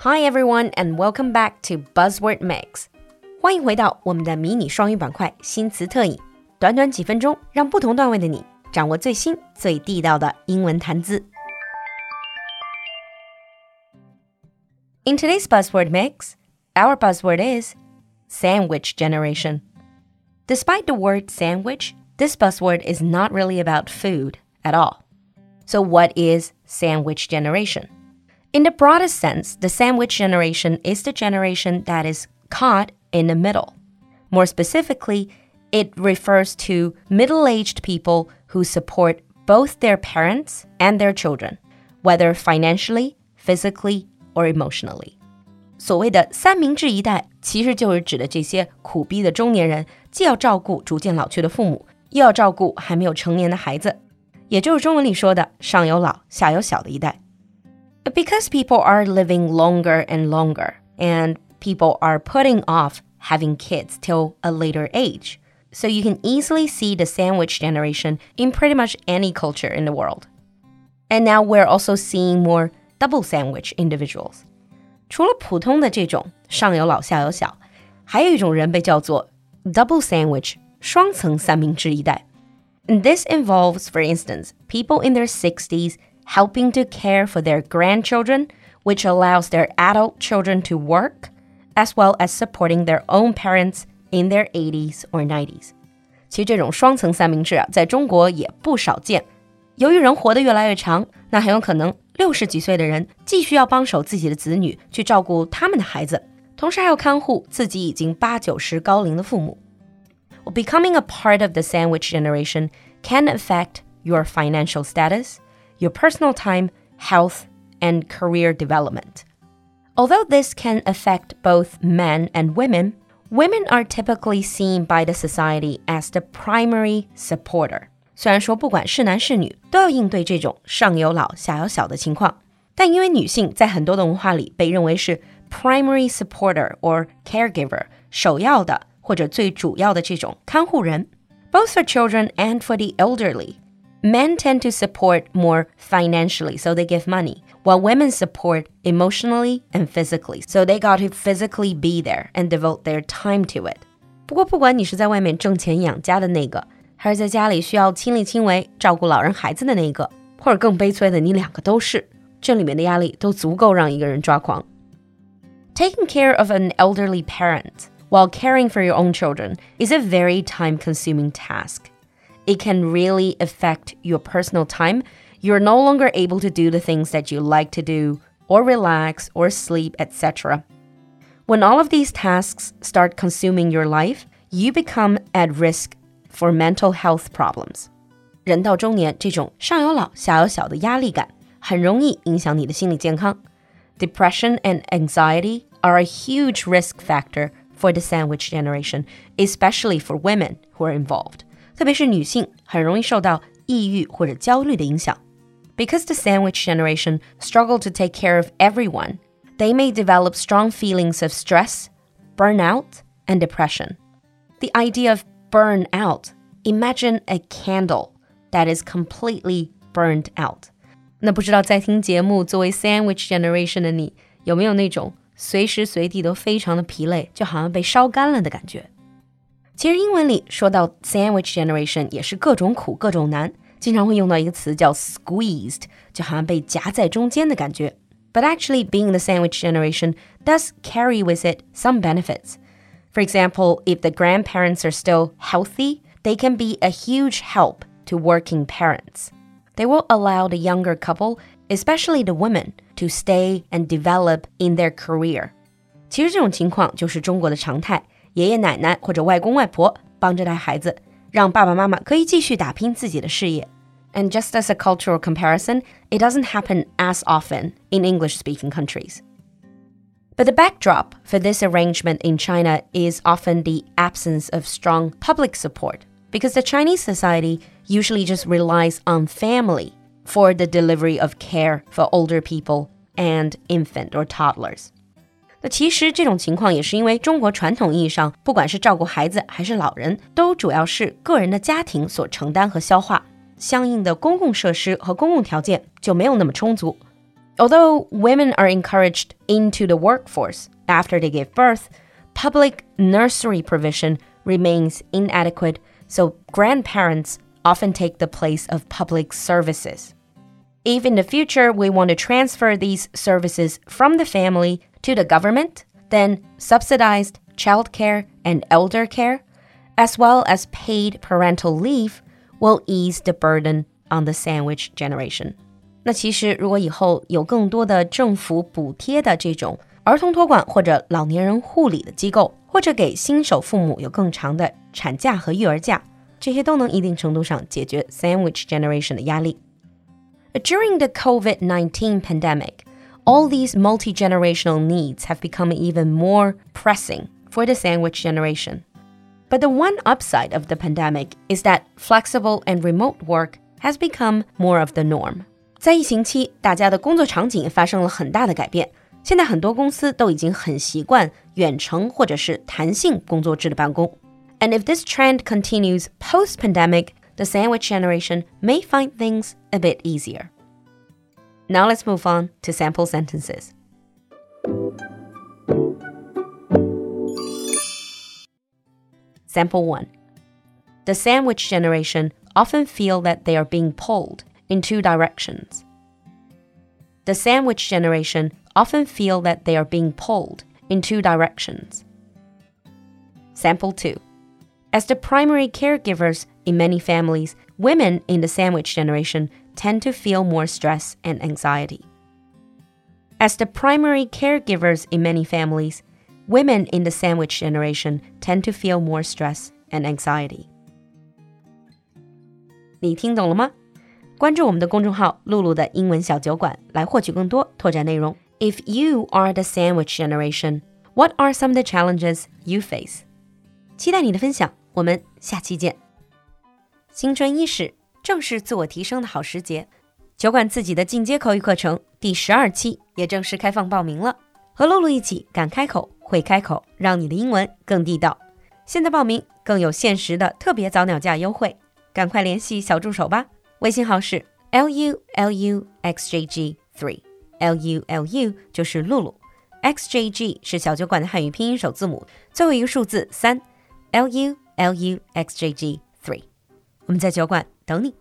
Hi everyone and welcome back to Buzzword Mix。欢迎回到我们的迷你双语板块新词特饮，短短几分钟，让不同段位的你掌握最新最地道的英文谈资。In today's buzzword mix, our buzzword is sandwich generation. Despite the word sandwich, this buzzword is not really about food at all. So, what is sandwich generation? In the broadest sense, the sandwich generation is the generation that is caught in the middle. More specifically, it refers to middle aged people who support both their parents and their children, whether financially, physically, or emotionally. 所谓的三明治一代，其实就是指的这些苦逼的中年人，既要照顾逐渐老去的父母，又要照顾还没有成年的孩子，也就是中文里说的上有老，下有小的一代。 but because people are living longer and longer, and people are putting off having kids till a later age, so you can easily see the sandwich generation in pretty much any culture in the world. And now we're also seeing more double sandwich individuals. 除了普通的这种上有老下有小，还有一种人被叫做 double sandwich 双层三明治一代。And this involves, for instance, people in their 60s helping to care for their grandchildren, which allows their adult children to work, as well as supporting their own parents in their 80s or 90s. 其实这种双层三明治啊，在中国也不少见。由于人活得越来越长，那很有可能六十几岁的人既需要帮手自己的子女去照顾他们的孩子，同时还要看护自己已经八九十高龄的父母。Well, becoming a part of the sandwich generation can affect your financial status, your personal time, health, and career development. Although this can affect both men and women, women are typically seen by the society as the primary supporter. 虽然说不管是男是女都要应对这种上有老下有小的情况，但因为女性在很多的文化里被认为是 primary supporter or caregiver 首要的或者最主要的这种看护人，both for children and for the elderly men tend to support more financially, so they give money, while women support emotionally and physically, so they got to physically be there and devote their time to it. 不过，不管你是在外面挣钱养家的那个，还是在家里需要亲力亲为照顾老人孩子的那个，或者更悲催的，你两个都是，这里面的压力都足够让一个人抓狂。Taking care of an elderly parent while caring for your own children is a very time consuming task it can really affect your personal time. You're no longer able to do the things that you like to do, or relax, or sleep, etc. When all of these tasks start consuming your life, you become at risk for mental health problems. 人到中年，这种上有老下有小的压力感，很容易影响你的心理健康。Depression and anxiety are a huge risk factor for the sandwich generation, especially for women who are involved. 特别是女性很容易受到抑郁或者焦虑的影响。Because the sandwich generation struggle to take care of everyone, they may develop strong feelings of stress, burnout, and depression. The idea of burn out, imagine a candle that is completely burned out. 那不知道在听节目作为 sandwich generation 的你，有没有那种随时随地都非常的疲累，就好像被烧干了的感觉？ 其实英文里说到 sandwich generation 也是各种苦各种难，经常会用到一个词叫 squeezed，就好像被夹在中间的感觉。But actually, being the sandwich generation does carry with it some benefits. For example, if the grandparents are still healthy, they can be a huge help to working parents. They will allow the younger couple, especially the women, to stay and develop in their career. 其实这种情况就是中国的常态。 爷爷奶奶或者外公外婆帮着带孩子，让爸爸妈妈可以继续打拼自己的事业。And just as a cultural comparison, it doesn't happen as often in English speaking countries. But the backdrop for this arrangement in China is often the absence of strong public support, because the Chinese society usually just relies on family for the delivery of care for older people and infant or toddlers. 那其实这种情况也是因为中国传统意义上，不管是照顾孩子还是老人，都主要是个人的家庭所承担和消化，相应的公共设施和公共条件就没有那么充足。 Although women are encouraged into the workforce after they give birth, public nursery provision remains inadequate, so grandparents often take the place of public services. If in the future we want to transfer these services from the family to the government, then subsidized childcare and elder care, as well as paid parental leave, will ease the burden on the sandwich generation. 那其实，如果以后有更多的政府补贴的这种儿童托管或者老年人护理的机构，或者给新手父母有更长的产假和育儿假，这些都能一定程度上解决 sandwich generation 的压力。During the COVID-19 pandemic, all these multi-generational needs have become even more pressing for the sandwich generation. But the one upside of the pandemic is that flexible and remote work has become more of the norm. 在疫情期，大家的工作场景发生了很大的改变。现在很多公司都已经很习惯远程或者是弹性工作制的办公。And if this trend continues post pandemic, the sandwich generation may find things a bit easier. Now let's move on to sample sentences. Sample 1. The sandwich generation often feel that they are being pulled in two directions. The sandwich generation often feel that they are being pulled in two directions. Sample 2. As the primary caregivers in many families, women in the sandwich generation tend to feel more stress and anxiety. As the primary caregivers in many families, women in the sandwich generation tend to feel more stress and anxiety. 你听懂了吗？关注我们的公众号“露露的英文小酒馆”来获取更多拓展内容。If you are the sandwich generation, what are some of the challenges you face? 期待你的分享，我们下期见。新春伊始， 正是自我提升的好时节。酒馆自己的进阶口语课程第十二期也正式开放报名了，和露露一起敢开口会开口，让你的英文更地道。现在报名更有限时的特别早鸟价优惠，赶快联系小助手吧。微信号是 l u l u x j g three，l u l u 就是露露，x j g 是小酒馆的汉语拼音首字母，最后一个数字三，l u l u x j g three。我们在酒馆等你。